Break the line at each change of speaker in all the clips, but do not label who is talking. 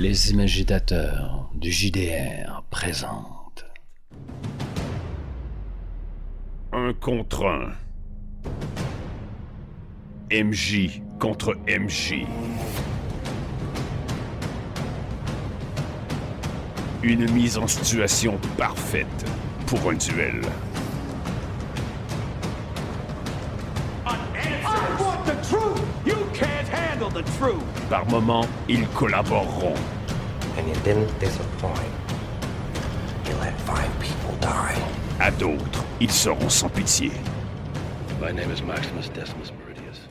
Les imagitateurs du JDR présentent.
Un contre un. MJ contre MJ. Une mise en situation parfaite pour un duel. Par moments, ils collaboreront.
and you didn't disappoint. You let five people die.
À d'autres, ils seront sans pitié.
My name is Maximus Decimus Meridius.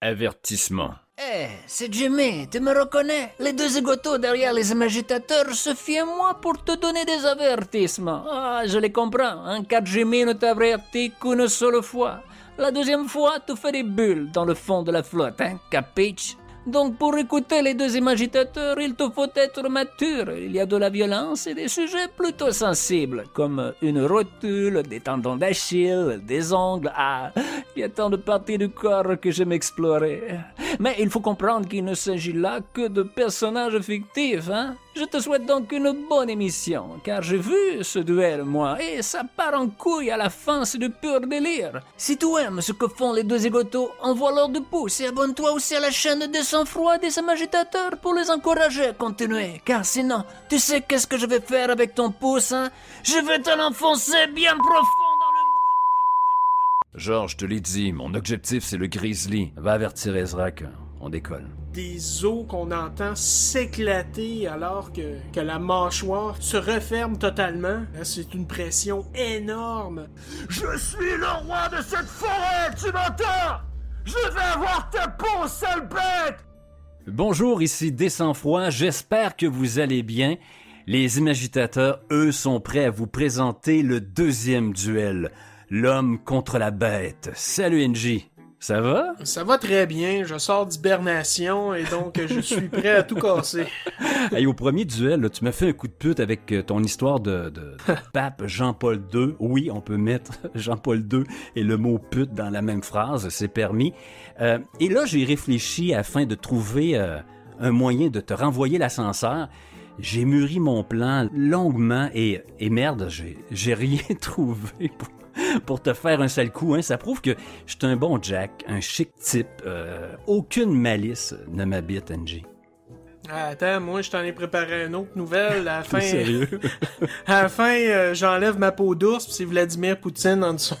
Avertissement.
Eh, c'est Jimmy, tu me reconnais? Les deux égotos derrière les imagitateurs se fient à moi pour te donner des avertissements. Ah, je les comprends, hein, car Jimmy ne t'avertit qu'une seule fois. La deuxième fois, tu fais des bulles dans le fond de la flotte, hein, capiche? Donc pour écouter les deux imagitateurs, il te faut être mature. Il y a de la violence et des sujets plutôt sensibles, comme une rotule, des tendons d'Achille, des ongles. Ah, il y a tant de parties du corps que j'aime explorer. Mais il faut comprendre qu'il ne s'agit là que de personnages fictifs, hein. Je te souhaite donc une bonne émission, car j'ai vu ce duel, moi, et ça part en couille à la fin, c'est du pur délire. Si tu aimes ce que font les deux égotos, envoie-leur de pouces et abonne-toi aussi à la chaîne de sang-froid des imagitateurs pour les encourager à continuer, car sinon, tu sais qu'est-ce que je vais faire avec ton pouce, hein? Je vais te l'enfoncer bien profond.
Georges, te l'ai dit, mon objectif c'est le Grizzly. Va avertir Ezra que on décolle.
des os qu'on entend s'éclater alors que, que la mâchoire se referme totalement. C'est une pression énorme.
Je suis le roi de cette forêt, tu m'entends? Je vais avoir ta peau, sale bête!
Bonjour, ici Descends-Froid, j'espère que vous allez bien. Les imagitateurs, eux, sont prêts à vous présenter le deuxième duel. L'homme contre la bête. Salut NJ. Ça va?
Ça va très bien, je sors d'hibernation et donc je suis prêt à tout casser.
Hey, au premier duel, là, tu m'as fait un coup de pute avec euh, ton histoire de, de- de pape Jean-Paul II. Oui, on peut mettre Jean-Paul II et le mot pute dans la même phrase, c'est permis. Euh, et là, j'ai réfléchi afin de trouver euh, un moyen de te renvoyer l'ascenseur. J'ai mûri mon plan longuement et, et merde, j'ai j'ai rien trouvé pour, pour te faire un sale coup. Hein. Ça prouve que je suis un bon Jack, un chic type. euh, aucune malice ne m'habite, NG.
Ah, Attends, moi je t'en ai préparé une autre nouvelle. À la fin,
sérieux?
à la fin euh, j'enlève ma peau d'ours puis c'est Vladimir Poutine en dessous.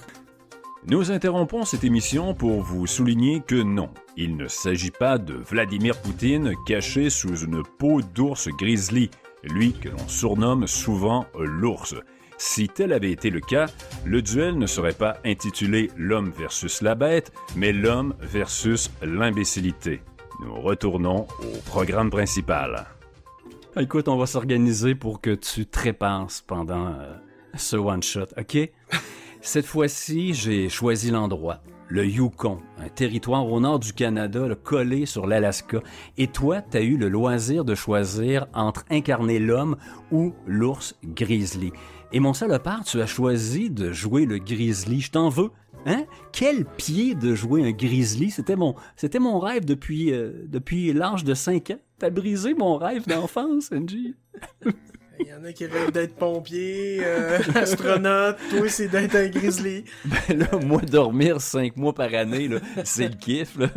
Nous interrompons cette émission pour vous souligner que non, il ne s'agit pas de Vladimir Poutine caché sous une peau d'ours grizzly, lui que l'on surnomme souvent l'ours. Si tel avait été le cas, le duel ne serait pas intitulé L'homme versus la bête, mais L'homme versus l'imbécilité. Nous retournons au programme principal.
Ah, Écoute, on va s'organiser pour que tu trépasses pendant euh, ce one-shot, OK? Cette fois-ci, j'ai choisi l'endroit, le Yukon, un territoire au nord du Canada, collé sur l'Alaska. Et toi, t'as eu le loisir de choisir entre incarner l'homme ou l'ours grizzly. Et mon salopard, tu as choisi de jouer le grizzly. Je t'en veux. Hein? Quel pied de jouer un grizzly! C'était mon, c'était mon rêve depuis, euh, depuis l'âge de 5 ans. T'as brisé mon rêve d'enfance, NG.
Il y en a qui rêvent d'être pompier, euh, astronaute, toi c'est d'être un grizzly.
Ben là, moi, dormir 5 mois par année, là, c'est le kiff, là.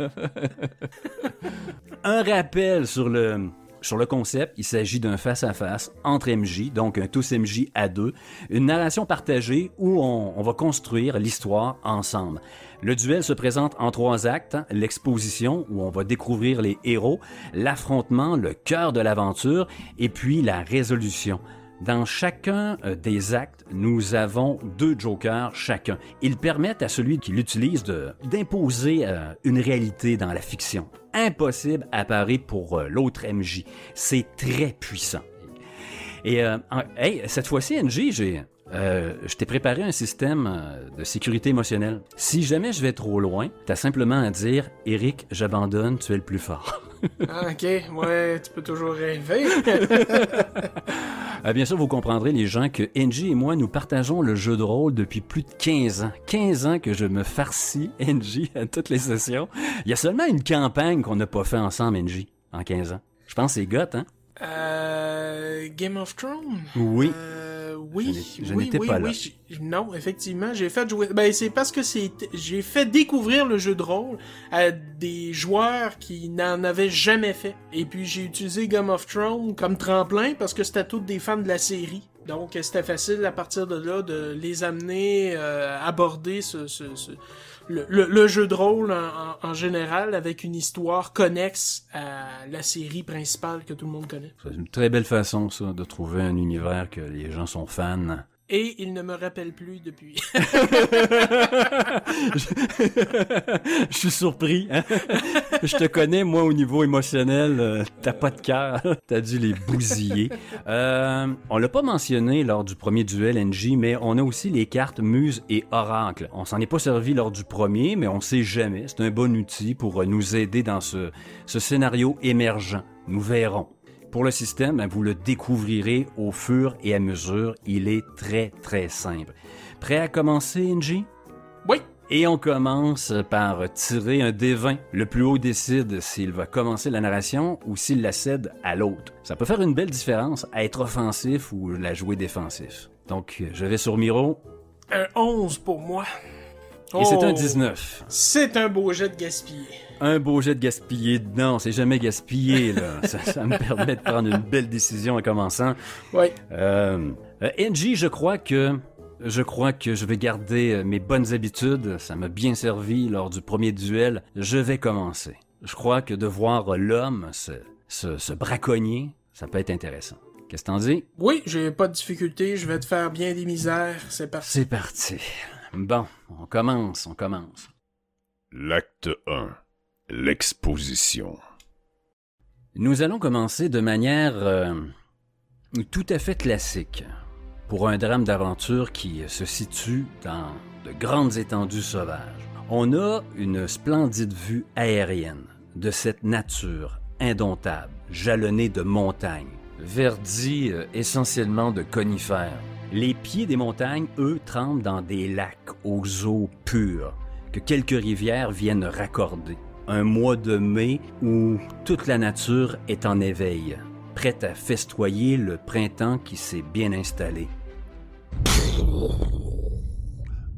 un rappel sur le, sur le concept, il s'agit d'un face-à-face entre MJ, donc un tous MJ à deux, une narration partagée où on, va construire l'histoire ensemble. Le duel se présente en trois actes, hein. l'exposition où on va découvrir les héros, l'affrontement, le cœur de l'aventure, et puis la résolution. Dans chacun euh, des actes, nous avons deux jokers chacun. Ils permettent à celui qui l'utilise d'imposer euh, une réalité dans la fiction. Impossible à parer pour euh, l'autre MJ. C'est très puissant. Et euh, hey, cette fois-ci, NJ, j'ai, je t'ai préparé un système de sécurité émotionnelle. Si jamais je vais trop loin, t'as simplement à dire, Eric, j'abandonne, tu es le plus fort.
Ah, ok, ouais, tu peux toujours rêver.
Ah, bien sûr, vous comprendrez, les gens, que NG et moi, nous partageons le jeu de rôle depuis plus de 15 ans. 15 ans que je me farcis NG à toutes les sessions. Il y a seulement une campagne qu'on n'a pas fait ensemble, NG, en 15 ans. Je pense que c'est goth, hein?
Euh, Game of Thrones?
Oui.
Euh, oui,
Je je
oui,
n'étais
oui,
pas
oui,
là.
j'ai- Non, effectivement, j'ai fait jouer. Ben, c'est parce que c'est, j'ai fait découvrir le jeu de rôle à des joueurs qui n'en avaient jamais fait. Et puis j'ai utilisé Game of Thrones comme tremplin parce que c'était tous des fans de la série. Donc c'était facile à partir de là de les amener euh, aborder ce, ce- ce- le, le- jeu de rôle en, en- en général avec une histoire connexe à la série principale que tout le monde connaît.
C'est une très belle façon, ça, de trouver un univers que les gens sont fans.
Et il ne me rappelle plus depuis.
Je suis surpris. hein. Je te connais, moi, au niveau émotionnel, euh, t'as pas de cœur. T'as dû les bousiller. Euh, on l'a pas mentionné lors du premier duel NJ, mais on a aussi les cartes Muse et Oracle. On s'en est pas servi lors du premier, mais on sait jamais. C'est un bon outil pour euh, nous aider dans ce, ce scénario émergent. Nous verrons. Pour le système, vous le découvrirez au fur et à mesure. Il est très, très simple. Prêt à commencer, NJ?
oui.
Et on commence par tirer un D20. Le plus haut décide s'il va commencer la narration ou s'il la cède à l'autre. Ça peut faire une belle différence à être offensif ou la jouer défensif. Donc, je vais sur Miro
Un 11 pour moi.
Et c'est un
Oh,
19.
C'est un beau jet de gaspillé.
Un beau jet de gaspillé. Non, c'est jamais gaspillé, là. ça, ça me permet de prendre une belle décision en commençant.
Oui.
Euh, euh, NJ, je crois que je crois que je vais garder euh, mes bonnes habitudes. Ça m'a bien servi lors du premier duel. Je vais commencer. Je crois que de voir l'homme se, se, se braconnier, ça peut être intéressant. Qu'est-ce que t'en dis?
Oui, j'ai pas de difficulté. Je vais te faire bien des misères. C'est parti.
C'est parti. Bon, on commence, on commence.
L'acte 1. L'exposition.
Nous allons commencer de manière euh, tout à fait classique pour un drame d'aventure qui se situe dans de grandes étendues sauvages. On a une splendide vue aérienne de cette nature indomptable, jalonnée de montagnes, verdie euh, essentiellement de conifères. Les pieds des montagnes, eux, tremblent dans des lacs aux eaux pures que quelques rivières viennent raccorder. Un mois de mai où toute la nature est en éveil, prête à festoyer le printemps qui s'est bien installé.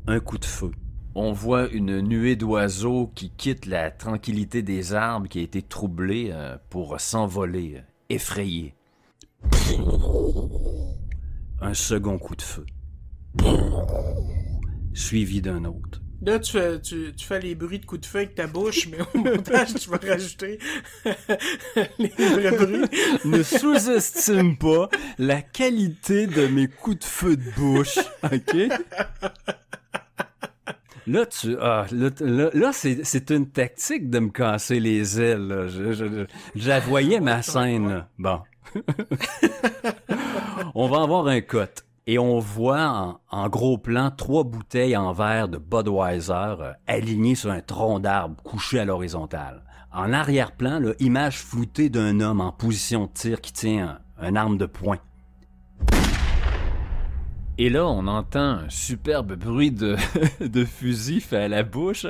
Un coup de feu. On voit une nuée d'oiseaux qui quittent la tranquillité des arbres qui a été troublée euh, pour s'envoler, euh, effrayés. Un second coup de feu. Suivi d'un autre.
Là, tu fais, tu, tu fais les bruits de coups de feu avec ta bouche, mais au montage, tu vas rajouter les vrais bruits.
ne sous-estime pas la qualité de mes coups de feu de bouche, ok? Là, tu, ah, là, là, là, c'est, c'est une tactique de me casser les ailes. là. Je, je, je- je la voyais ma scène. Bon. On va avoir un cote. Et on voit en, en gros plan trois bouteilles en verre de Budweiser euh, alignées sur un tronc d'arbre couché à l'horizontale. En arrière-plan, là, image floutée d'un homme en position de tir qui tient un, un arme de poing. Et là, on entend un superbe bruit de, de fusil fait à la bouche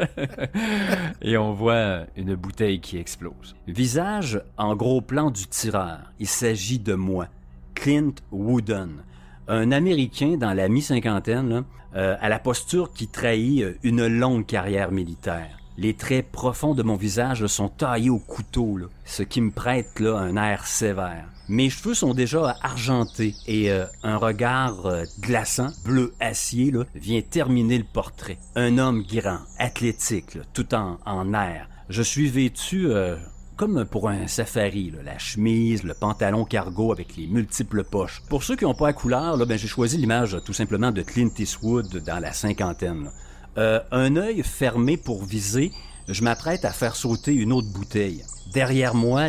et on voit une bouteille qui explose. Visage en gros plan du tireur. Il s'agit de moi, Clint Wooden, un Américain dans la mi-cinquantaine, euh, à la posture qui trahit euh, une longue carrière militaire. Les traits profonds de mon visage sont taillés au couteau, ce qui me prête un air sévère. Mes cheveux sont déjà argentés et euh, un regard glaçant, bleu acier, vient terminer le portrait. Un homme grand, athlétique, tout en, en air. Je suis vêtu comme pour un safari, la chemise, le pantalon cargo avec les multiples poches. Pour ceux qui n'ont pas la couleur, ben, j'ai choisi l'image euh, tout simplement de Clint Eastwood dans la cinquantaine. Euh, un œil fermé pour viser, je m'apprête à faire sauter une autre bouteille. Derrière moi,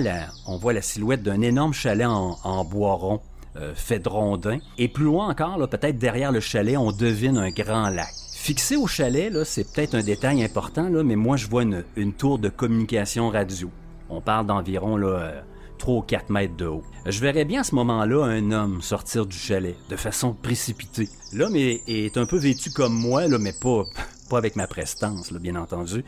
on voit la silhouette d'un énorme chalet en, bois rond, euh, fait de rondins. Et plus loin encore, peut-être derrière le chalet, on devine un grand lac. Fixé au chalet, c'est peut-être un détail important, mais moi, je vois une tour de communication radio. On parle d'environ là, euh, 3 ou 4 mètres de haut. Je verrais bien à ce moment-là un homme sortir du chalet de façon précipitée. L'homme est, un peu vêtu comme moi, mais pas, pas avec ma prestance, bien entendu.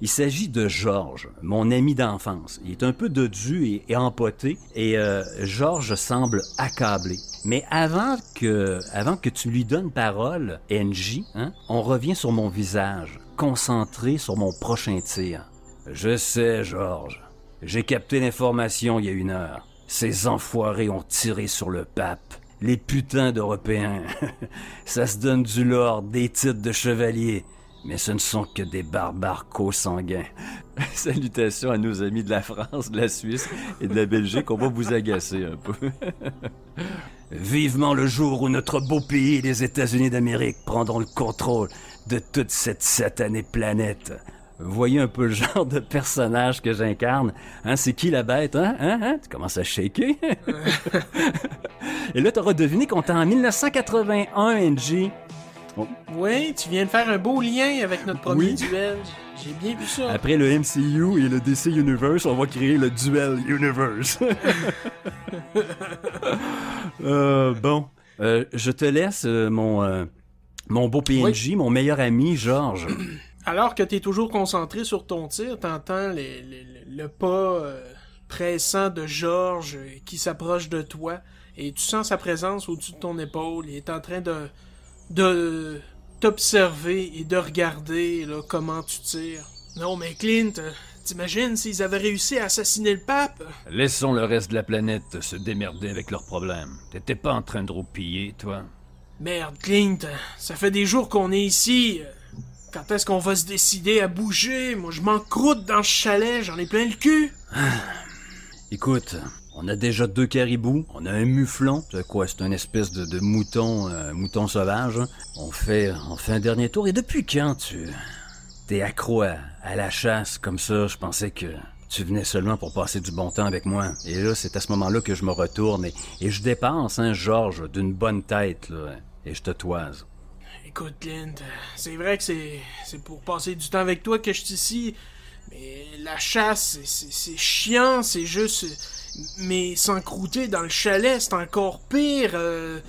Il s'agit de Georges, mon ami d'enfance. Il est un peu dodu et, et empoté, et euh, Georges semble accablé. Mais avant que, avant que tu lui donnes parole, NJ, hein, on revient sur mon visage, concentré sur mon prochain tir. Je sais, Georges. J'ai capté l'information il y a une heure. Ces enfoirés ont tiré sur le pape. Les putains d'Européens. Ça se donne du lord, des titres de chevalier. Mais ce ne sont que des barbares co-sanguins. Salutations à nos amis de la France, de la Suisse et de la Belgique. On va vous agacer un peu. Vivement le jour où notre beau pays, les États-Unis d'Amérique, prendront le contrôle de toute cette satanée planète. Voyez un peu le genre de personnage que j'incarne. Hein, c'est qui la bête, hein? hein, hein? Tu commences à shaker. Et là, t'auras deviné qu'on est en 1981, NG.
Oui, tu viens de faire un beau lien avec notre premier
Oui.
duel. J'ai bien vu ça.
Après le MCU et le DC Universe, on va créer le Duel Universe. Euh, bon, Euh, je te laisse euh, mon, mon beau PNJ, mon meilleur ami, Georges.
Alors que t'es toujours concentré sur ton tir, t'entends les- les- le, le pas euh, pressant de Georges euh, qui s'approche de toi et tu sens sa présence au-dessus de ton épaule. Il est en train de, de t'observer et de regarder là, comment tu tires. Non mais Clint, euh, t'imagines s'ils avaient réussi à assassiner le pape?
Laissons le reste de la planète se démerder avec leurs problèmes. T'étais pas en train de roupiller, toi?
Merde, Clint, ça fait des jours qu'on est ici. Quand est-ce qu'on va se décider à bouger? Moi, je m'en croûte dans ce chalet, j'en ai plein le cul.
Écoute, on a déjà deux caribous, on a un muflon, c'est quoi, c'est une espèce de, mouton, euh, mouton sauvage. hein. On fait, on fait un dernier tour. Et depuis quand tu t'es accro à, la chasse comme ça? Je pensais que tu venais seulement pour passer du bon temps avec moi. Et là, c'est à ce moment-là que je me retourne et, et je dépense, hein, Georges, d'une bonne tête, là, et je te toise.
Écoute, Clint, c'est vrai que c'est, pour passer du temps avec toi que je suis ici. Mais la chasse, c'est, chiant, c'est juste. Mais s'encrouter dans le chalet, c'est encore pire. euh,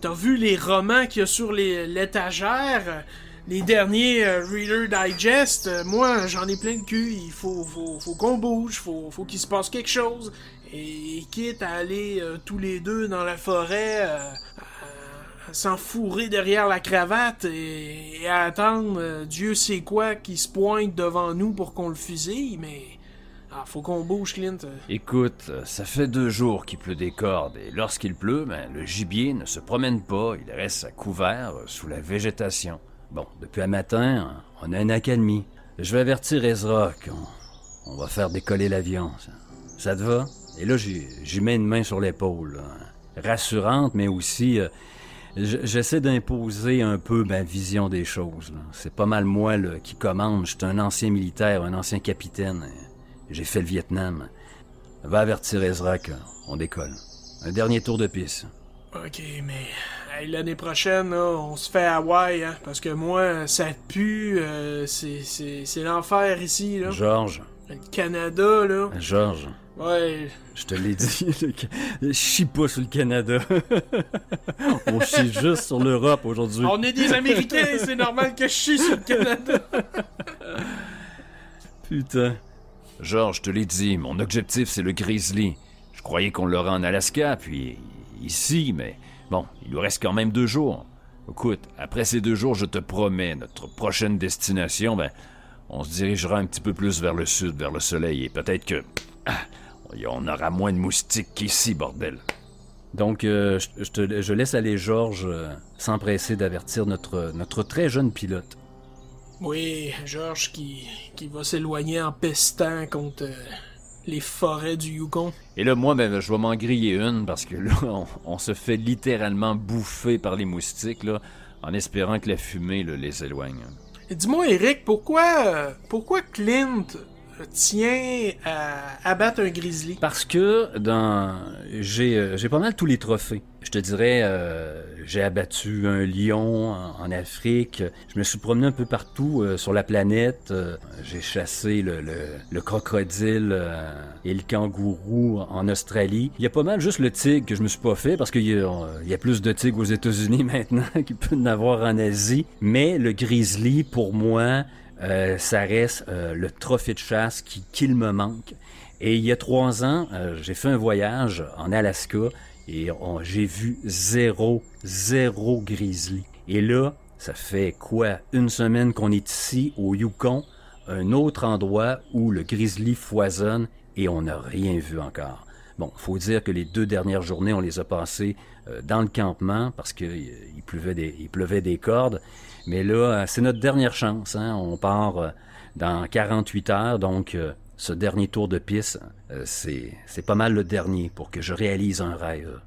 T'as vu les romans qu'il y a sur les- l'étagère? euh, Les derniers euh, Reader Digest, euh, moi j'en ai plein le cul, il faut, faut, faut qu'on bouge, faut, faut qu'il se passe quelque chose. Et quitte à aller euh, tous les deux dans la forêt, euh, s'enfourrer derrière la cravate et, attendre euh, Dieu sait quoi qui se pointe devant nous pour qu'on le fusille, mais... Ah, faut qu'on bouge, Clint.
Écoute, ça fait deux jours qu'il pleut des cordes, et lorsqu'il pleut, ben, le gibier ne se promène pas, il reste à couvert euh, sous la végétation.
Bon, depuis un matin, on a une accalmie. Je vais avertir Ezra qu'on on va faire décoller l'avion. Ça, ça te va? Et là, j'y mets une main sur l'épaule. là. Rassurante, mais aussi... euh, J'essaie d'imposer un peu ma vision des choses. là. C'est pas mal moi là, qui commande. Je suis un ancien militaire, un ancien capitaine. J'ai fait le Vietnam. Va avertir Ezra qu'on décolle. Un dernier tour de piste.
Ok, mais... hey, L'année prochaine, là, on se fait à Hawaï, hein, parce que moi, ça pue, euh, c'est c'est- c'est l'enfer ici, là.
Georges,
Le Canada, là.
Georges,
Ouais,
Je te l'ai dit, le chie pas sur le Canada. On chie juste sur l'Europe aujourd'hui.
on est des Américains, c'est normal que je chie sur le Canada.
Putain.
Georges, je te l'ai dit, mon objectif c'est le grizzly. Je croyais qu'on l'aurait en Alaska, puis ici, mais bon, il nous reste quand même deux jours. Écoute, après ces deux jours, je te promets, notre prochaine destination, ben, on se dirigera un petit peu plus vers le sud, vers le soleil, et peut-être que... ah, on aura moins de moustiques qu'ici, bordel.
Donc, euh, je, je te- je laisse aller Georges euh, s'empresser d'avertir notre, notre très jeune pilote.
Oui, Georges qui, qui va s'éloigner en pestant contre euh, les forêts du Yukon.
Et là, moi, ben, je vais m'en griller une parce que là, on, on se fait littéralement bouffer par les moustiques, là, en espérant que la fumée là, les éloigne.
Dis-moi, Eric, pourquoi, euh, pourquoi Clint tient à abattre un grizzly?
Parce que dans j'ai euh, j'ai pas mal tous les trophées. Je te dirais, euh, j'ai abattu un lion en, Afrique. Je me suis promené un peu partout euh, sur la planète. Euh, j'ai chassé le, le, le crocodile euh, et le kangourou en Australie. Il y a pas mal juste le tigre que je me suis pas fait parce qu'il y, a- plus de tigres aux États-Unis maintenant qu'il peut en avoir en Asie. Mais le grizzly, pour moi, ça reste le trophée de chasse qui, me manque. Et il y a trois ans, j'ai fait un voyage en Alaska et j'ai vu zéro, zéro grizzly. Et là, ça fait quoi? Une semaine qu'on est ici, au Yukon, un autre endroit où le grizzly foisonne et on n'a rien vu encore. Bon, faut dire que les deux dernières journées, on les a passées euh, dans le campement parce qu'il il pleuvait, des, il pleuvait des cordes. Mais là, euh, c'est notre dernière chance. Hein? On part euh, dans 48 heures, donc euh, ce dernier tour de piste, euh, c'est c'est pas mal le dernier pour que je réalise un rêve.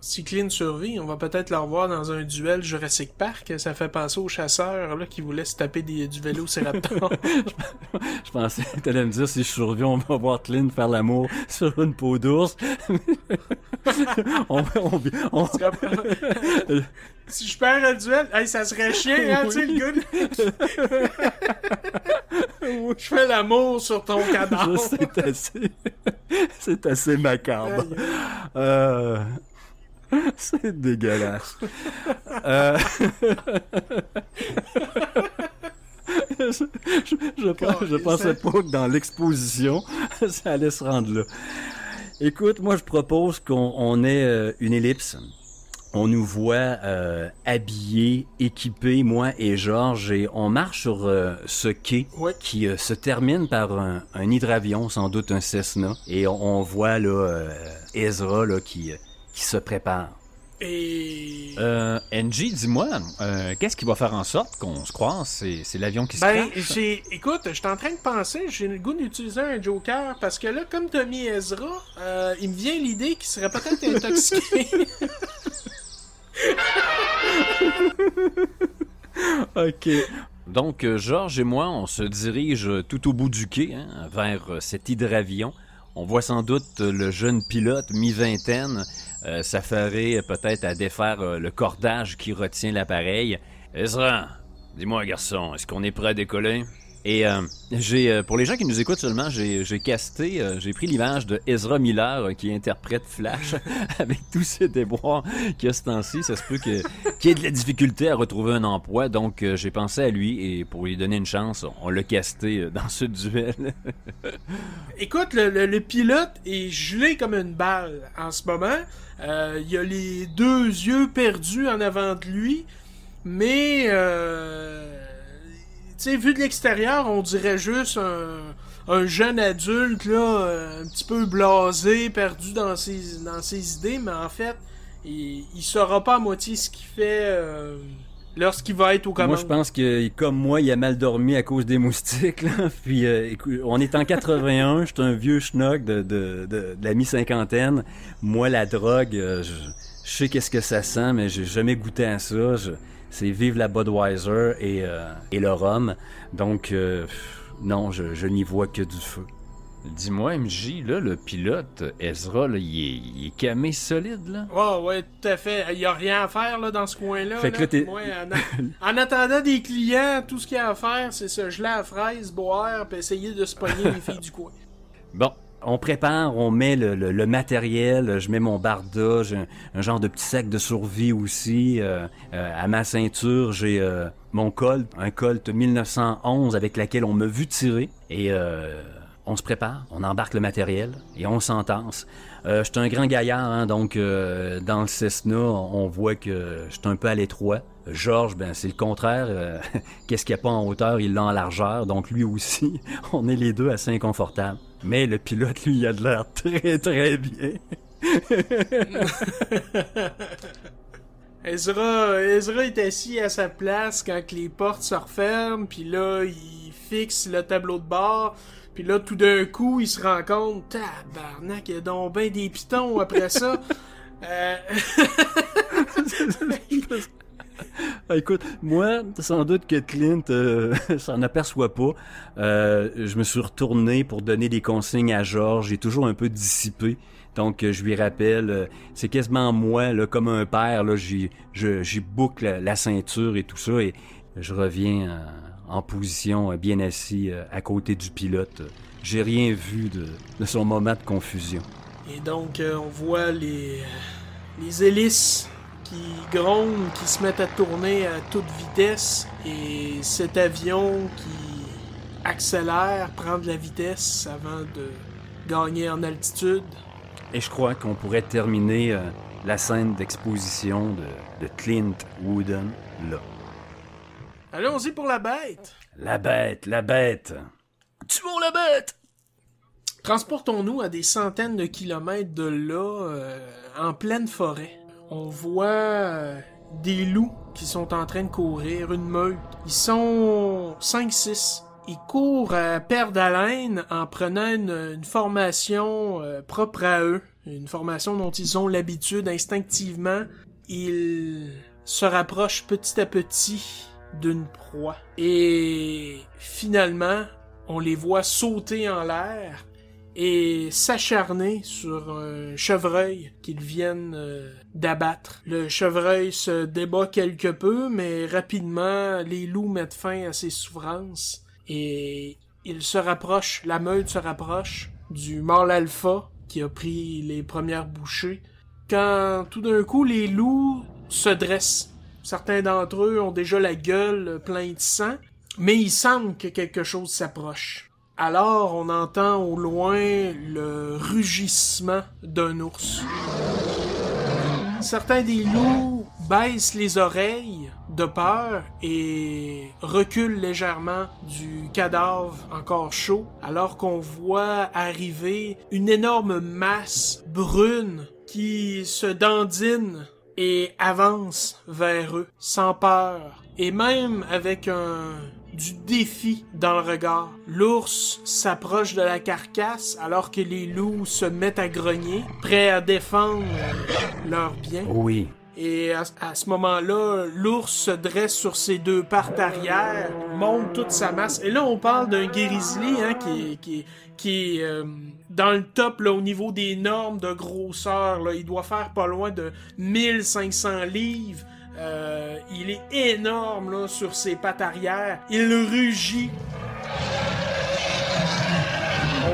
Si Clint survit, on va peut-être le revoir dans un duel Jurassic Park. Ça fait penser aux chasseurs là, qui voulaient se taper des, du vélociraptor.
Je pensais que t'allais me dire si je surviens, on va voir Clint faire l'amour sur une peau d'ours. on, on-
si je perds un duel, hey, ça serait chiant, hein, tu sais, le gars. Je fais l'amour sur ton cadavre.
C'est assez, c'est assez macabre. Euh, c'est dégueulasse. Euh, je, je, je pense- je pensais pas que dans l'exposition, ça allait se rendre là. Écoute, moi je propose qu'on on ait euh, une ellipse. On nous voit euh, habillés, équipés, moi et Georges, et on marche sur euh, ce quai
Ouais.
qui se termine par un, un hydravion, sans doute un Cessna, et on, on voit là Ezra là, qui, qui se prépare.
Et.
Euh, NG, dis-moi, euh, qu'est-ce qui va faire en sorte qu'on se croise? C'est, c'est l'avion qui se
Ben, j'ai. Écoute, je suis en train de penser, j'ai le goût d'utiliser un Joker parce que là, comme mis Ezra, euh, il me vient l'idée qu'il serait peut-être intoxiqué.
OK.
Donc, euh, Georges et moi, on se dirige tout au bout du quai, hein, vers cet hydravion. On voit sans doute le jeune pilote, mi-vingtaine, euh, s'affairer euh, peut-être à défaire euh, le cordage qui retient l'appareil. Ezra, dis-moi, garçon, est-ce qu'on est prêt à décoller? Et euh, j'ai, euh, pour les gens qui nous écoutent seulement, j'ai, j'ai casté, euh, j'ai pris l'image de Ezra Miller euh, qui interprète Flash avec tous ses déboires qu'il y a ce temps-ci. Ça se peut que, qu'il y ait de la difficulté à retrouver un emploi, donc euh, j'ai pensé à lui et pour lui donner une chance, on l'a casté euh, dans ce duel.
Écoute, le, le- le pilote est gelé comme une balle en ce moment. Euh, il a les deux yeux perdus en avant de lui. Mais, euh, tu sais, vu de l'extérieur, on dirait juste un, un jeune adulte, là, euh, un petit peu blasé, perdu dans ses, dans ses idées. Mais en fait, il, il saura pas à moitié ce qu'il fait euh, lorsqu'il va être au commandes.
Moi, je pense que, comme moi, il a mal dormi à cause des moustiques. Là. Puis, euh, écoute, on est en 81, je suis un vieux schnock de, de, de, de la mi-cinquantaine. Moi, la drogue, euh, je, je sais qu'est-ce que ça sent, mais j'ai jamais goûté à ça. Je- c'est vive la Budweiser et, euh, et le rhum. Donc, euh, non, je, je n'y vois que du feu.
Dis-moi, MJ, là, le pilote, Ezra, là, il est, il est camé solide, là?
Ouais, ouais, tout à fait. Il y a rien à faire là, dans ce coin-là.
Fait que
là. Moi, en, a- en attendant des clients, tout ce qu'il y a à faire, c'est se geler à fraise, boire, puis essayer de se pogner les filles du coin.
Bon,
On prépare, on met le, le- le matériel, je mets mon barda, j'ai un, un genre de petit sac de survie aussi. euh, euh, à ma ceinture, j'ai euh, mon Colt, un Colt 1911 avec laquelle on m'a vu tirer. Et euh, on se prépare, on embarque le matériel et on s'entasse. Euh, un grand gaillard, hein, donc euh, dans le Cessna, on voit que je un peu à l'étroit. Georges, ben c'est le contraire. euh, Qu'est-ce qu'il n'y a pas en hauteur, il l'a en largeur. Donc lui aussi, on est les deux assez inconfortables. Mais le pilote, lui, il a de l'air très très bien.
Ezra, Ezra est assis à sa place quand les portes se referment, puis là, il fixe le tableau de bord, puis là, tout d'un coup, il se rend compte, tabarnak, il y a donc ben des pitons après ça. Euh,
Ah, Écoute, moi, sans doute que Clint euh, s'en aperçoit pas. Euh, je me suis retourné pour donner des consignes à Georges. J'ai toujours un peu dissipé. Donc, euh, je lui rappelle, euh, c'est quasiment moi, là, comme un père, là, j'y, boucle la, la ceinture et tout ça, et je reviens en position, euh, bien assis, euh, à côté du pilote. J'ai rien vu de, de son moment de confusion.
Et donc, euh, on voit les, les hélices qui grondent, qui se mettent à tourner à toute vitesse. Et cet avion qui accélère, prend de la vitesse avant de gagner en altitude.
Et je crois qu'on pourrait terminer euh, la scène d'exposition de, de Clint Wooden là.
Allons-y pour la bête.
La bête, la bête.
Tuons la bête
Transportons-nous à des centaines de kilomètres de là, euh, en pleine forêt. On voit euh, des loups qui sont en train de courir, une meute. Ils sont 5-6. Ils courent à paire d'haleine en prenant une, une formation euh, propre à eux, une formation dont ils ont l'habitude instinctivement. Ils se rapprochent petit à petit d'une proie. Et finalement, on les voit sauter en l'air et s'acharner sur un chevreuil qu'ils viennent euh, d'abattre. Le chevreuil se débat quelque peu, mais rapidement, les loups mettent fin à ses souffrances et ils se rapprochent, la meute se rapproche du mâle alpha qui a pris les premières bouchées. Quand tout d'un coup les loups se dressent, certains d'entre eux ont déjà la gueule pleine de sang, mais il semble que quelque chose s'approche. Alors on entend au loin le rugissement d'un ours. Certains des loups baissent les oreilles de peur et reculent légèrement du cadavre encore chaud, alors qu'on voit arriver une énorme masse brune qui se dandine et avance vers eux sans peur et même avec un du défi dans le regard. L'ours s'approche de la carcasse alors que les loups se mettent à grogner, prêts à défendre leurs biens.
Oui.
Et à, ce moment-là, l'ours se dresse sur ses deux pattes arrière, monte toute sa masse. Et là, on parle d'un grizzly hein, qui, est- euh, dans le top au niveau des normes de grosseur. Il doit faire pas loin de 1500 livres. Euh, il est énorme là, sur ses pattes arrière. Il rugit.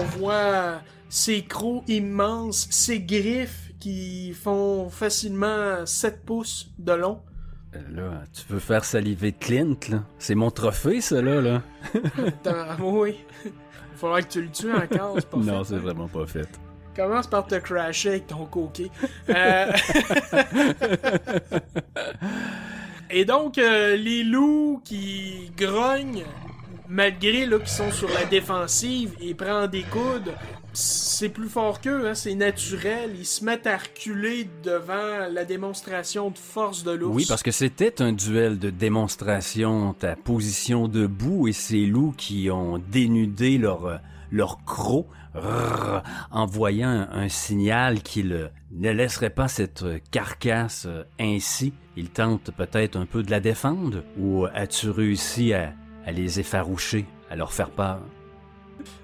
On voit ses crocs immenses, ses griffes qui font facilement 7 pouces de long.
Euh, Là, tu veux faire saliver Clint, là? C'est mon trophée, ça, là, là?
Attends, oui. Il faudra que tu le tues encore, c'est pas
non,
fait,
c'est
hein?
vraiment pas fait.
Commence par te crasher avec ton coquet. Euh, Et donc, euh, les loups qui grognent, malgré là, qu'ils sont sur la défensive et prennent des coudes, c'est plus fort qu'eux, hein, c'est naturel. Ils se mettent à reculer devant la démonstration de force de l'ours.
Oui, parce que c'était un duel de démonstration, ta position debout et ces loups qui ont dénudé leur, leur croc, en voyant un, signal qu'ils ne laisseraient pas cette carcasse euh, ainsi. Ils tentent peut-être un peu de la défendre ou as-tu réussi à les effaroucher, à leur faire peur?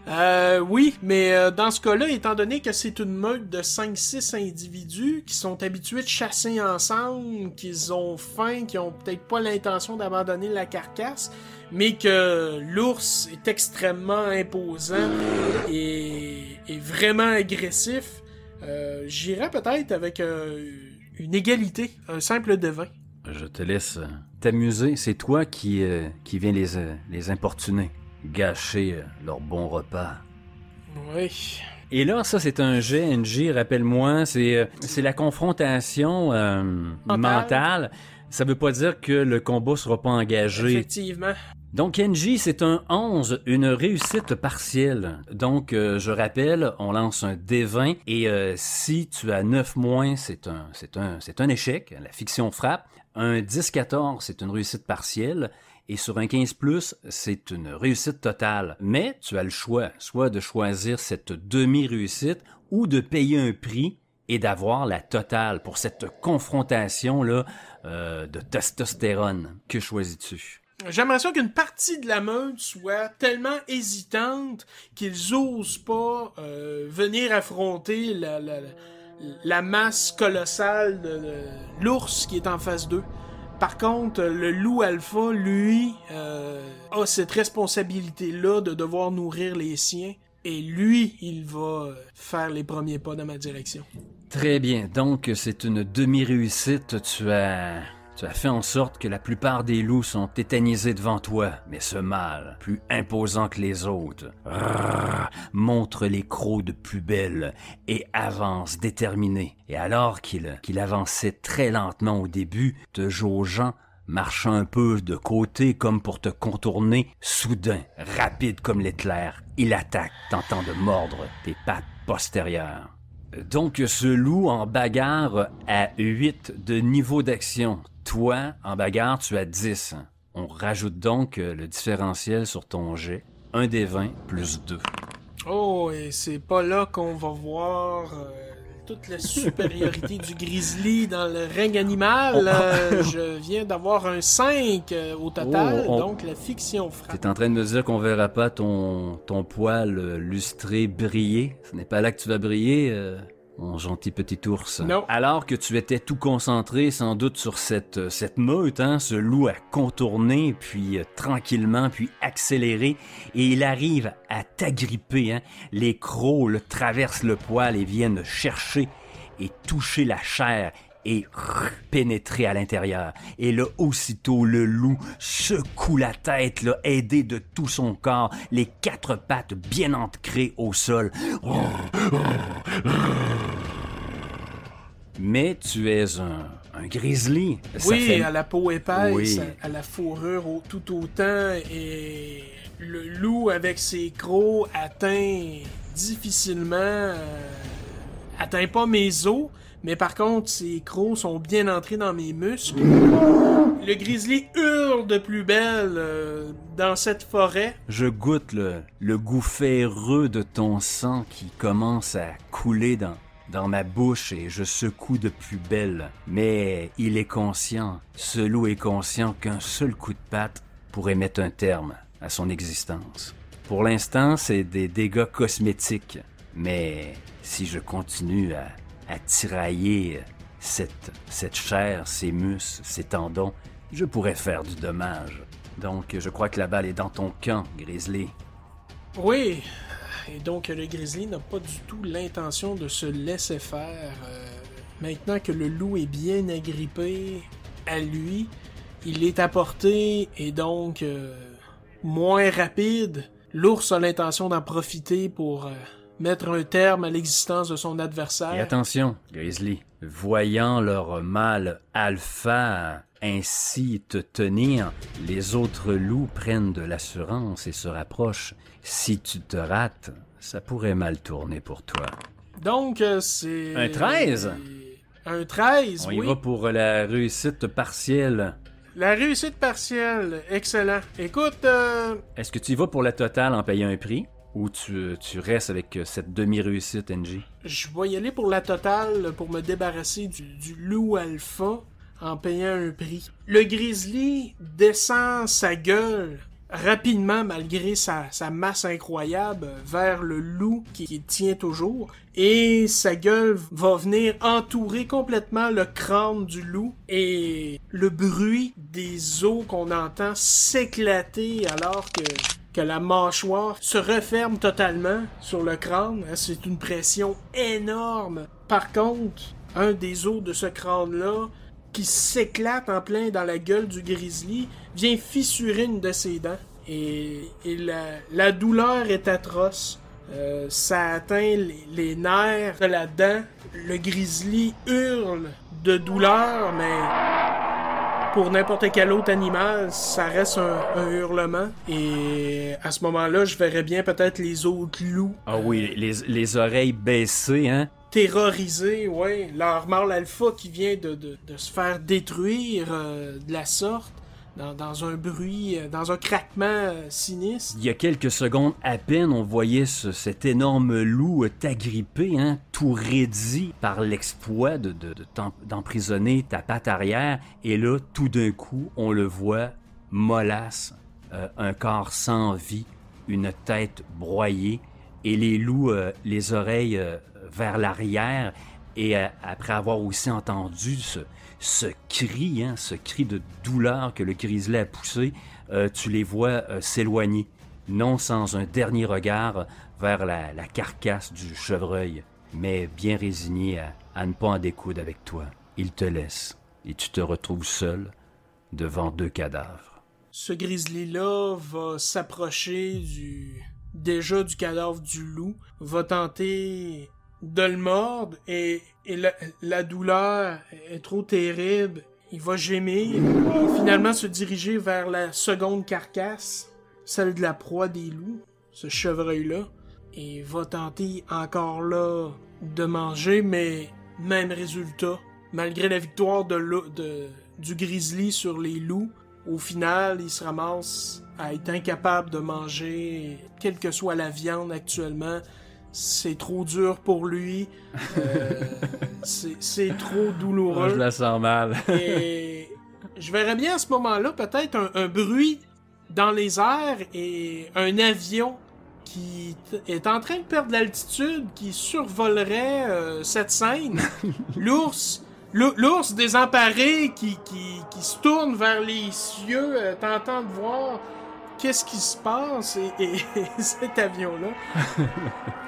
Euh, oui, mais euh, dans ce cas-là, étant donné que c'est une meute de 5-6 individus qui sont habitués de chasser ensemble, qu'ils ont faim, qui ont peut-être pas l'intention d'abandonner la carcasse, mais que l'ours est extrêmement imposant et, vraiment agressif, euh, j'irais peut-être avec euh, une égalité, un simple devin.
Je te laisse t'amuser, c'est toi qui, qui viens les, les importuner, gâcher euh, leur bon repas.
Oui.
Et là, ça, c'est un GNG, rappelle-moi, c'est euh, c'est la confrontation euh, mentale. Ça veut pas dire que le combat sera pas engagé.
Effectivement.
Donc, NJ, c'est un 11, une réussite partielle. Donc, euh, je rappelle, on lance un D20 et euh, si tu as 9 moins, c'est un, c'est un, c'est un échec. La fiction frappe. Un 10-14, c'est une réussite partielle. Et sur un 15 plus, c'est une réussite totale. Mais tu as le choix, soit de choisir cette demi-réussite ou de payer un prix et d'avoir la totale pour cette confrontation-là euh, de testostérone. Que choisis-tu?
J'aimerais ça qu'une partie de la meute soit tellement hésitante qu'ils osent pas euh, venir affronter la, la, masse colossale de l'ours qui est en face d'eux. Par contre, le loup alpha, lui, euh, a cette responsabilité-là de devoir nourrir les siens. Et lui, il va faire les premiers pas dans ma direction.
Très bien. Donc, c'est une demi-réussite. Tu as as fait en sorte que la plupart des loups sont tétanisés devant toi, mais ce mâle, plus imposant que les autres, montre les crocs de plus belle et avance déterminé. Et alors qu'il qu'il avançait très lentement au début, te jaugeant, marchant un peu de côté comme pour te contourner, soudain, rapide comme l'éclair, il attaque, tentant de mordre tes pattes postérieures. Donc, ce loup en bagarre a 8 de niveau d'action. Toi, en bagarre, tu as 10. On rajoute donc euh, le différentiel sur ton jet. 1 des 20 plus 2.
Oh, et c'est pas là qu'on va voir euh, toute la supériorité du grizzly dans le règne animal. Euh, je viens d'avoir un 5 euh, au total,
Oh, on-
donc la fiction frappe.
T'es en train de me dire qu'on verra pas ton, ton poil euh, lustré briller? Ce n'est pas là que tu vas briller, euh, mon gentil petit ours.
Non.
Alors que tu étais tout concentré sans doute sur cette, euh, cette meute, hein, ce loup a contourné, puis euh, tranquillement, puis accéléré, et il arrive à t'agripper. Hein. Les crocs le traversent le poil et viennent chercher et toucher la chair et pénétrer à l'intérieur. Et là, aussitôt, le loup secoue la tête, là, aidé de tout son corps, les quatre pattes bien ancrées au sol. Mais tu es un, un grizzly. Ça
Oui,
fait-
à la peau épaisse,
Oui.
à, la fourrure au- tout autant, et le loup avec ses crocs atteint difficilement, euh, atteint pas mes os, mais par contre ses crocs sont bien entrés dans mes muscles. Le grizzly hurle de plus belle euh, dans cette forêt.
Je goûte le, le goût ferreux de ton sang qui commence à couler dans, dans ma bouche et je secoue de plus belle. Mais il est conscient, ce loup est conscient qu'un seul coup de patte pourrait mettre un terme à son existence. Pour l'instant, c'est des dégâts cosmétiques, mais si je continue à, à tirailler cette, cette chair, ces muscles, ces tendons, je pourrais faire du dommage. Donc, je crois que la balle est dans ton camp, Grizzly.
Oui, et donc le grizzly n'a pas du tout l'intention de se laisser faire. Euh, maintenant que le loup est bien agrippé à lui, il est à portée et donc euh, moins rapide. L'ours a l'intention d'en profiter pour euh, mettre un terme à l'existence de son adversaire.
Et attention, Grizzly, voyant leur mâle alpha ainsi te tenir, les autres loups prennent de l'assurance et se rapprochent. Si tu te rates, ça pourrait mal tourner pour toi.
Donc euh, c'est...
Un 13?
Un 13,
On
oui.
y va pour la réussite partielle.
La réussite partielle, excellent. Écoute, euh,
Est-ce que tu y vas pour la totale en payant un prix? Ou tu, tu restes avec euh, cette demi-réussite, NJ?
Je vais y aller pour la totale pour me débarrasser du, du loup alpha en payant un prix. Le grizzly descend sa gueule rapidement malgré sa, sa masse incroyable vers le loup qui, qui tient toujours et sa gueule va venir entourer complètement le crâne du loup et le bruit des os qu'on entend s'éclater alors que que la mâchoire se referme totalement sur le crâne. C'est une pression énorme. Par contre, un des os de ce crâne-là, qui s'éclate en plein dans la gueule du grizzly, vient fissurer une de ses dents. Et, la, douleur est atroce. Euh, ça atteint les nerfs de la dent. Le grizzly hurle de douleur, mais pour n'importe quel autre animal, ça reste un, un hurlement. Et à ce moment-là, je verrais bien peut-être les autres loups
Ah oui, les, les oreilles baissées, hein?
terrorisés, ouais. Leur mâle alpha qui vient de, de, de se faire détruire euh, de la sorte. Dans, un bruit, euh, dans un craquement euh, sinistre.
Il y a quelques secondes à peine, on voyait ce- cet énorme loup t'agripper, hein, tout raidi par l'exploit de, d'emprisonner ta patte arrière. Et là, tout d'un coup, on le voit mollasse, euh, un corps sans vie, une tête broyée, et les loups, les oreilles vers l'arrière. Et après avoir aussi entendu ce, ce cri, hein, ce cri de douleur que le grizzly a poussé, euh, tu les vois euh, s'éloigner, non sans un dernier regard vers la, carcasse du chevreuil, mais bien résigné à, à ne pas en découdre avec toi. Il te laisse, et tu te retrouves seul devant deux cadavres.
Ce grizzly-là va s'approcher du. déjà du cadavre du loup, va tenter de le mordre et, la, douleur est trop terrible. Il va gémir et finalement se diriger vers la seconde carcasse, celle de la proie des loups, ce chevreuil-là, et va tenter encore là de manger, mais même résultat. Malgré la victoire de- du grizzly sur les loups, au final, il se ramasse à être incapable de manger, quelle que soit la viande actuellement. C'est trop dur pour lui. Euh, c'est trop douloureux.
je la sens mal.
Et je verrais bien à ce moment-là peut-être un, un bruit dans les airs et un avion qui est en train de perdre l'altitude, qui survolerait euh, cette scène. L'ours, l'ou- l'ours désemparé qui, qui, qui se tourne vers les cieux, euh, tentant de voir qu'est-ce qui se passe et, et- et cet avion-là,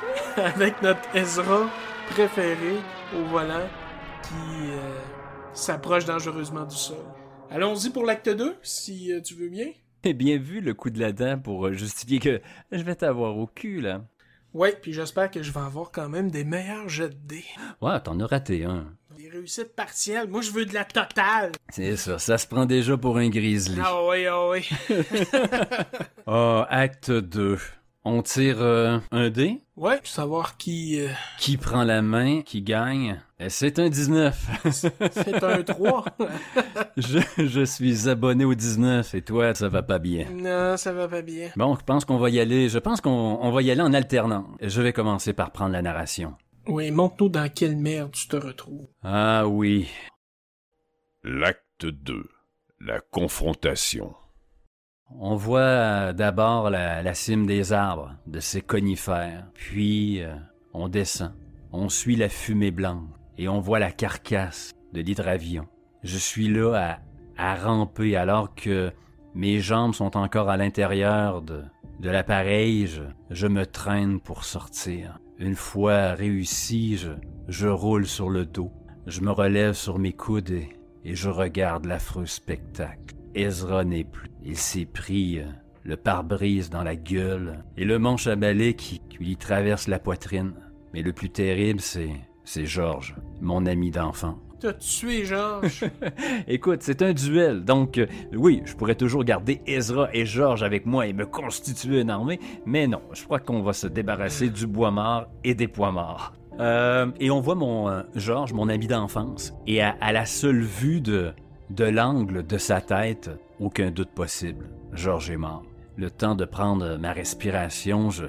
avec notre Ezra préféré au volant, qui euh, s'approche dangereusement du sol. Allons-y pour l'acte 2, si euh, tu veux bien.
J'ai bien vu le coup de la dent pour euh, justifier que je vais t'avoir au cul, là.
Ouais, puis j'espère que je vais avoir quand même des meilleurs jets de dés.
Ouais, t'en as raté un.
Des réussites partielles. Moi, je veux de la totale.
C'est ça, ça se prend déjà pour un grizzly.
Ah oui, ah oui.
Ah, acte 2. On tire euh, un dé.
Ouais, savoir qui... euh,
Qui prend la main, qui gagne. Et C'est un 19.
c'est un 3.
je, je suis abonné au 19 et toi, ça va pas bien.
non, ça va pas bien.
Bon, je pense qu'on va y aller. Je pense qu'on on va y aller en alternant. Je vais commencer par prendre la narration.
Oui, montre-nous dans quelle merde tu te retrouves.
Ah oui.
L'acte 2. La confrontation.
On voit euh, d'abord la, cime des arbres, de ces conifères, puis euh, on descend, on suit la fumée blanche et on voit la carcasse de l'hydravion. Je suis là à, à ramper alors que mes jambes sont encore à l'intérieur de, de l'appareil. Je, je me traîne pour sortir. Une fois réussi, je, je roule sur le dos. Je me relève sur mes coudes et, et je regarde l'affreux spectacle. Ezra n'est plus. Il s'est pris euh, le pare-brise dans la gueule et le manche à balai qui, qui lui traverse la poitrine. Mais le plus terrible, c'est c'est Georges, mon ami d'enfant.
T'as tué Georges.
Écoute, c'est un duel, donc euh, oui, je pourrais toujours garder Ezra et Georges avec moi et me constituer une armée, mais non, je crois qu'on va se débarrasser du bois mort et des pois morts. Euh, et on voit mon euh, Georges, mon ami d'enfance, et à, à la seule vue de, de l'angle de sa tête, aucun doute possible, Georges est mort. Le temps de prendre ma respiration, je,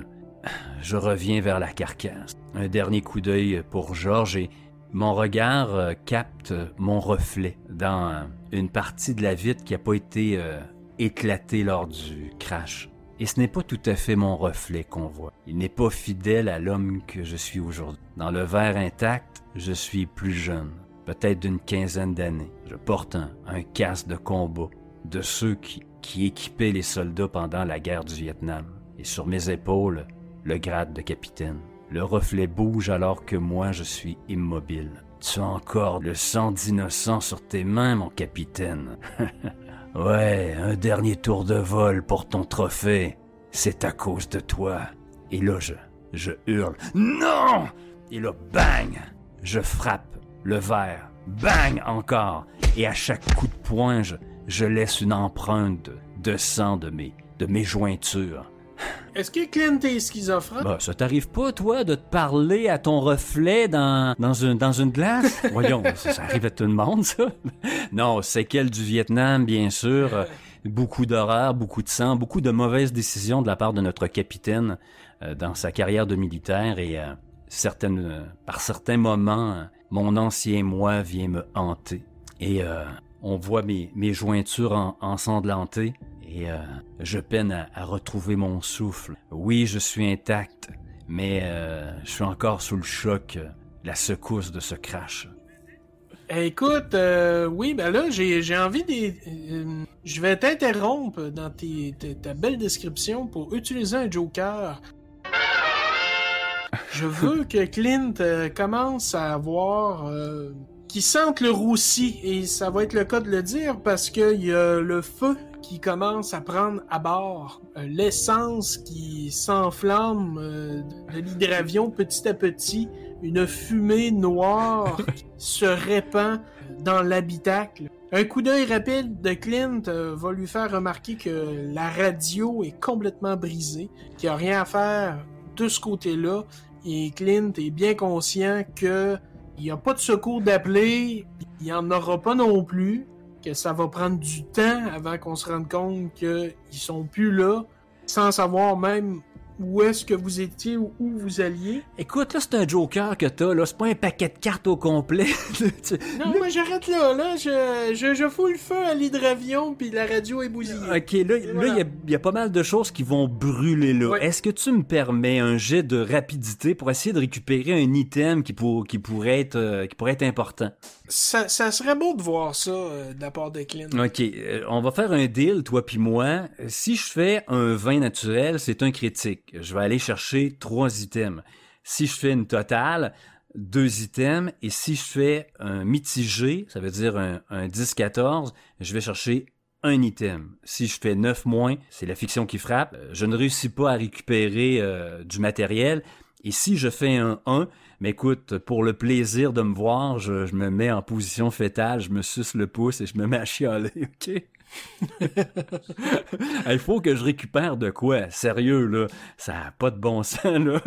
je reviens vers la carcasse. Un dernier coup d'œil pour Georges et mon regard euh, capte mon reflet dans euh, une partie de la vitre qui n'a pas été euh, éclatée lors du crash. Et ce n'est pas tout à fait mon reflet qu'on voit. Il n'est pas fidèle à l'homme que je suis aujourd'hui. Dans le verre intact, je suis plus jeune, peut-être d'une quinzaine d'années. Je porte un, un casque de combat de ceux qui, qui équipaient les soldats pendant la guerre du Vietnam. Et sur mes épaules, le grade de capitaine. Le reflet bouge alors que moi je suis immobile. Tu as encore le sang d'innocent sur tes mains, mon capitaine. ouais, un dernier tour de vol pour ton trophée. C'est à cause de toi. Et là, je, je hurle. Non! Et là, bang! Je frappe le verre. Bang encore! Et à chaque coup de poing, je, je laisse une empreinte de, sang de mes, de mes jointures.
Est-ce que Clint est schizophrène?
Bah, ça t'arrive pas, toi, de te parler à ton reflet dans, dans, une, dans une glace? Voyons, ça, ça arrive à tout le monde, ça. Non, séquelles du Vietnam, bien sûr. Beaucoup d'horreur, beaucoup de sang, beaucoup de mauvaises décisions de la part de notre capitaine euh, dans sa carrière de militaire et euh, certaines, euh, par certains moments, mon ancien moi vient me hanter. Et euh, on voit mes, jointures en, ensanglantées et euh, je peine à, retrouver mon souffle. Oui, je suis intact, mais euh, je suis encore sous le choc, euh, la secousse de ce crash.
Eh, Écoute, oui, ben là, j'ai envie de... euh, je vais t'interrompre dans ta belle description pour utiliser un joker. Je veux que Clint commence à avoir... Euh, qu'il sente le roussi, et ça va être le cas de le dire, parce qu'il y a le feu qui commence à prendre à bord, euh, l'essence qui s'enflamme euh, de l'hydravion petit à petit, une fumée noire se répand dans l'habitacle. Un coup d'œil rapide de Clint euh, va lui faire remarquer que la radio est complètement brisée, qu'il n'y a rien à faire de ce côté-là, et Clint est bien conscient que il n'y a pas de secours d'appeler, il n'y en aura pas non plus, que ça va prendre du temps avant qu'on se rende compte qu'ils sont plus là, sans savoir même où est-ce que vous étiez ou où vous alliez?
Écoute, là, c'est un joker que t'as, là. C'est pas un paquet de cartes au complet.
Non, moi j'arrête là, là, je, je, je fous le feu à l'hydravion puis la radio est bousillée.
Ok, là, il
voilà.
y, y a pas mal de choses qui vont brûler là. Est-ce que tu me permets un jet de rapidité pour essayer de récupérer un item qui, pour- qui pourrait, être, euh, qui pourrait être important?
Ça, ça serait beau de voir ça euh, de la part de Clint.
Ok, euh, on va faire un deal, toi puis moi. Si je fais un vin naturel, c'est un critique. Je vais aller chercher trois items. Si je fais une totale, deux items. Et si je fais un mitigé, ça veut dire un, un 10-14, je vais chercher un item. Si je fais 9 moins, c'est la fiction qui frappe. Euh, Je ne réussis pas à récupérer euh, du matériel. Et si je fais un 1, mais écoute, pour le plaisir de me voir, je, je me mets en position fétale, je me suce le pouce et je me mets à chialer, ok? Il faut que je récupère de quoi? Sérieux, là. Ça n'a pas de bon sens, là.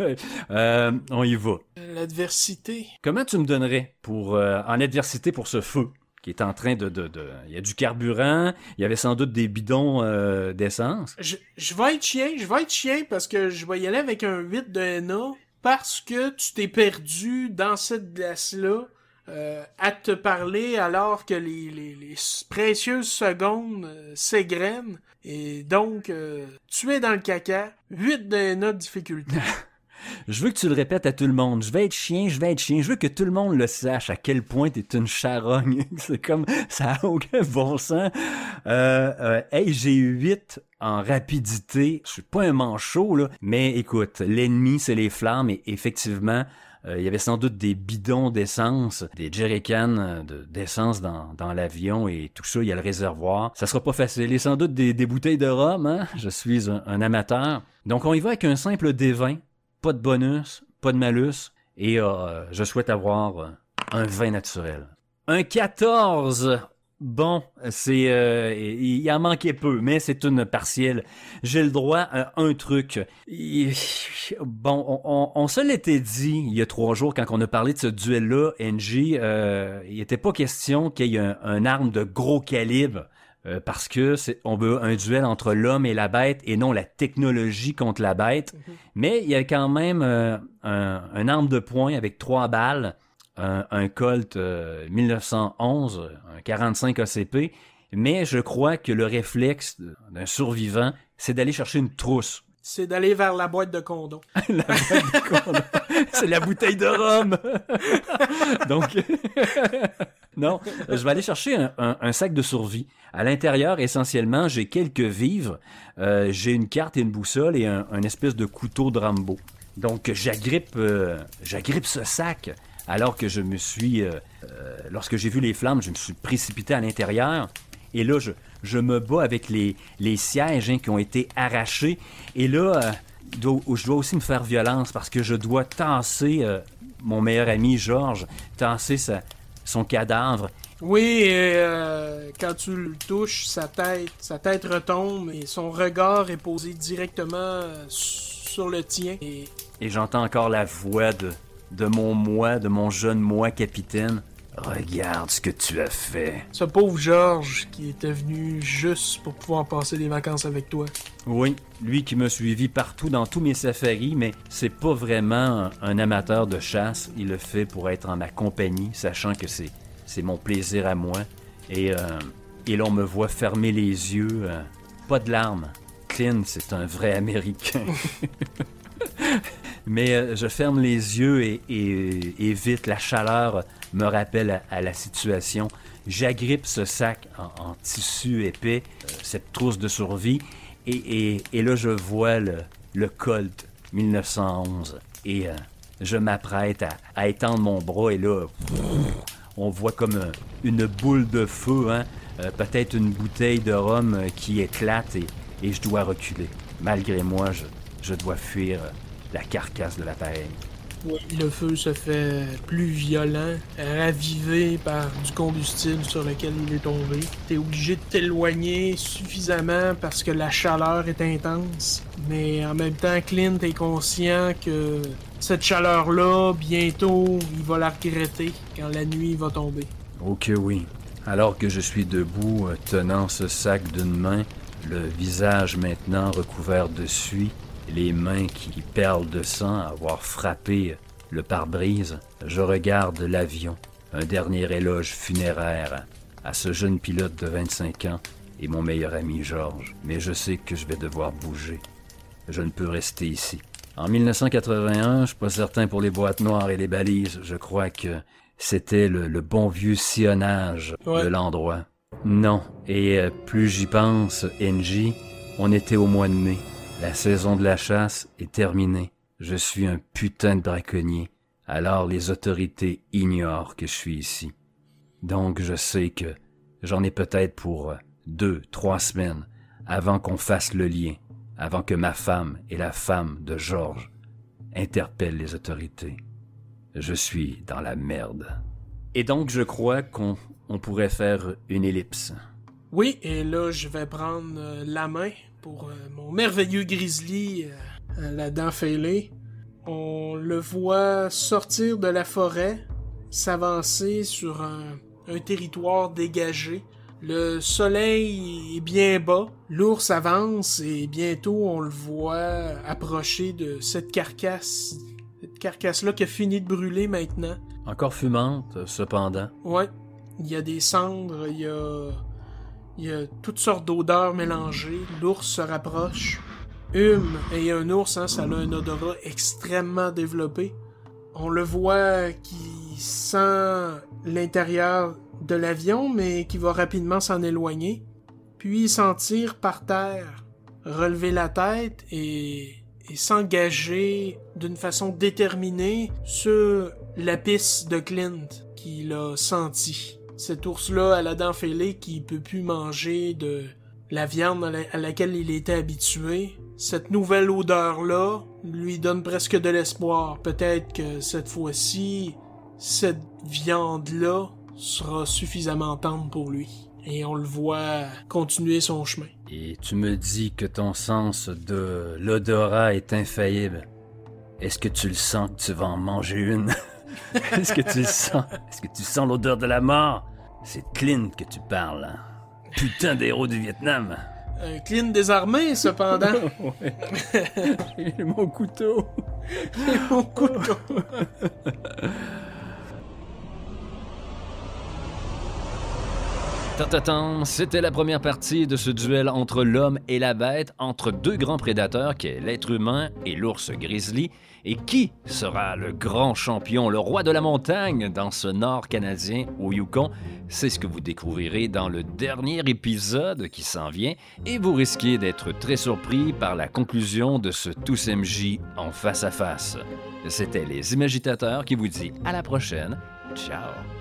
Euh, on y va.
L'adversité.
Comment tu me donnerais pour, euh, en adversité pour ce feu qui est en train de, de, de- Il y a du carburant, il y avait sans doute des bidons euh, d'essence?
Je, je vais être chien, je vais être chien parce que je vais y aller avec un 8 de NA parce que tu t'es perdu dans cette glace-là euh, à te parler alors que les, précieuses secondes euh, s'égrènent et donc euh, tu es dans le caca. 8 de NA de difficulté.
Je veux que tu le répètes à tout le monde. Je vais être chien, je vais être chien. Je veux que tout le monde le sache à quel point t'es une charogne. C'est comme, ça a aucun bon sens. Hey, j'ai 8 en rapidité. Je suis pas un manchot, là. Mais écoute, l'ennemi, c'est les flammes et effectivement, il y avait sans doute des bidons d'essence, des jerrycans euh, de- d'essence dans, dans l'avion et tout ça, il y a le réservoir. Ça sera pas facile. Et sans doute des, bouteilles de rhum, hein? Je suis un, amateur. Donc on y va avec un simple D20 pas de bonus, pas de malus, et euh, je souhaite avoir euh, un vin naturel. Un 14! Bon, c'est euh, il en manquait peu, mais c'est une partielle. J'ai le droit à un truc. Il- Bon, on, on- on se l'était dit il y a trois jours quand on a parlé de ce duel-là, NG, euh, il n'était pas question qu'il y ait un, un arme de gros calibre. euh, parce que c'est on veut un duel entre l'homme et la bête et non la technologie contre la bête. Mais il y a quand même euh, un, un arme de poing avec trois balles, un, un Colt euh, 1911, un 45 ACP. Mais je crois que le réflexe d'un survivant, c'est d'aller chercher une trousse.
C'est d'aller vers la boîte de condom.
La boîte de condom. c'est la bouteille de rhum. Donc, non, je vais aller chercher un, un- un sac de survie. À l'intérieur, essentiellement, j'ai quelques vivres, euh, j'ai une carte et une boussole et un, un espèce de couteau de Rambo. Donc, j'agrippe, euh, j'agrippe ce sac alors que je me suis, euh, euh, lorsque j'ai vu les flammes, je me suis précipité à l'intérieur. Et là, je, je me bats avec les, les sièges hein, qui ont été arrachés. Et là, euh, je dois- je dois aussi me faire violence parce que je dois tasser euh, mon meilleur ami Georges, tasser sa- son cadavre.
Oui, euh, quand tu le touches, sa tête, sa tête retombe et son regard est posé directement sur le tien. Et
Et j'entends encore la voix de, de mon moi, de mon jeune moi capitaine. Regarde ce que tu as fait.
ce pauvre Georges qui était venu juste pour pouvoir passer des vacances avec toi.
Oui, lui qui m'a suivi partout dans tous mes safaris, mais c'est pas vraiment un, un amateur de chasse. Il le fait pour être en ma compagnie, sachant que c'est, c'est mon plaisir à moi. Et, euh, et l'on me voit fermer les yeux. euh, pas de larmes. Clint, c'est un vrai Américain. Mais euh, je ferme les yeux et, vite, la chaleur me rappelle à, la situation. J'agrippe ce sac en, tissu épais, euh, cette trousse de survie, et, là je vois le, Colt 1911. Et euh, je m'apprête à, étendre mon bras, et là, on voit comme une boule de feu, hein, peut-être une bouteille de rhum qui éclate, et, je dois reculer. Malgré moi, je, dois fuir la carcasse de l'appareil.
Le feu se fait plus violent, ravivé par du combustible sur lequel il est tombé. T'es obligé de t'éloigner suffisamment parce que la chaleur est intense. Mais en même temps, Clint est conscient que cette chaleur-là, bientôt, il va la regretter quand la nuit va tomber.
Oh que oui. Alors que je suis debout, tenant ce sac d'une main, le visage maintenant recouvert de suie, les mains qui perlent de sang à avoir frappé le pare-brise, je regarde l'avion, un dernier éloge funéraire à ce jeune pilote de 25 ans et mon meilleur ami Georges. Mais je sais que je vais devoir bouger. Je ne peux rester ici. En 1981, je suis pas certain pour les boîtes noires et les balises. Je crois que c'était le, le bon vieux sillonnage
Ouais.
de l'endroit. Non. Et euh, plus j'y pense, NJ, on était au mois de mai. La saison de la chasse est terminée. Je suis un putain de braconnier. Alors les autorités ignorent que je suis ici. Donc je sais que j'en ai peut-être pour euh, deux, trois semaines avant qu'on fasse le lien, avant que ma femme et la femme de Georges interpellent les autorités. Je suis dans la merde. Et donc je crois qu'on on pourrait faire une ellipse.
Oui, et là, je vais prendre euh, la main pour euh, mon merveilleux grizzly, euh, à la dent fêlée. On le voit sortir de la forêt, s'avancer sur un, un territoire dégagé. Le soleil est bien bas, l'ours avance et bientôt on le voit approcher de cette carcasse. Cette carcasse-là qui a fini de brûler maintenant.
Encore fumante, cependant.
Ouais, il y a des cendres, il y a, il y a toutes sortes d'odeurs mélangées. L'ours se rapproche. Hume, et un ours, hein, ça a un odorat extrêmement développé. On le voit qui sent l'intérieur de l'avion, mais qui va rapidement s'en éloigner. Puis sentir par terre, relever la tête et, et s'engager d'une façon déterminée sur la piste de Clint qu'il a senti. Cet ours-là à la dent fêlée qui peut plus manger de la viande à, la- à laquelle il était habitué. Cette nouvelle odeur-là lui donne presque de l'espoir. Peut-être que cette fois-ci, cette viande-là sera suffisamment tendre pour lui. Et on le voit continuer son chemin.
Et tu me dis que ton sens de l'odorat est infaillible. Est-ce que tu le sens que tu vas en manger une? Est-ce que tu le sens? Est-ce que tu sens l'odeur de la mort? C'est de Clint que tu parles. hein? Putain d'héros du Vietnam.
Un clean désarmé, cependant.
Mon couteau.
Mon couteau.
C'était la première partie de ce duel entre l'homme et la bête, entre deux grands prédateurs qu'est l'être humain et l'ours grizzly. Et qui sera le grand champion, le roi de la montagne dans ce nord canadien au Yukon? C'est ce que vous découvrirez dans le dernier épisode qui s'en vient et vous risquez d'être très surpris par la conclusion de ce Tous MJ en face à face. C'était les Imagitateurs qui vous dit à la prochaine. Ciao!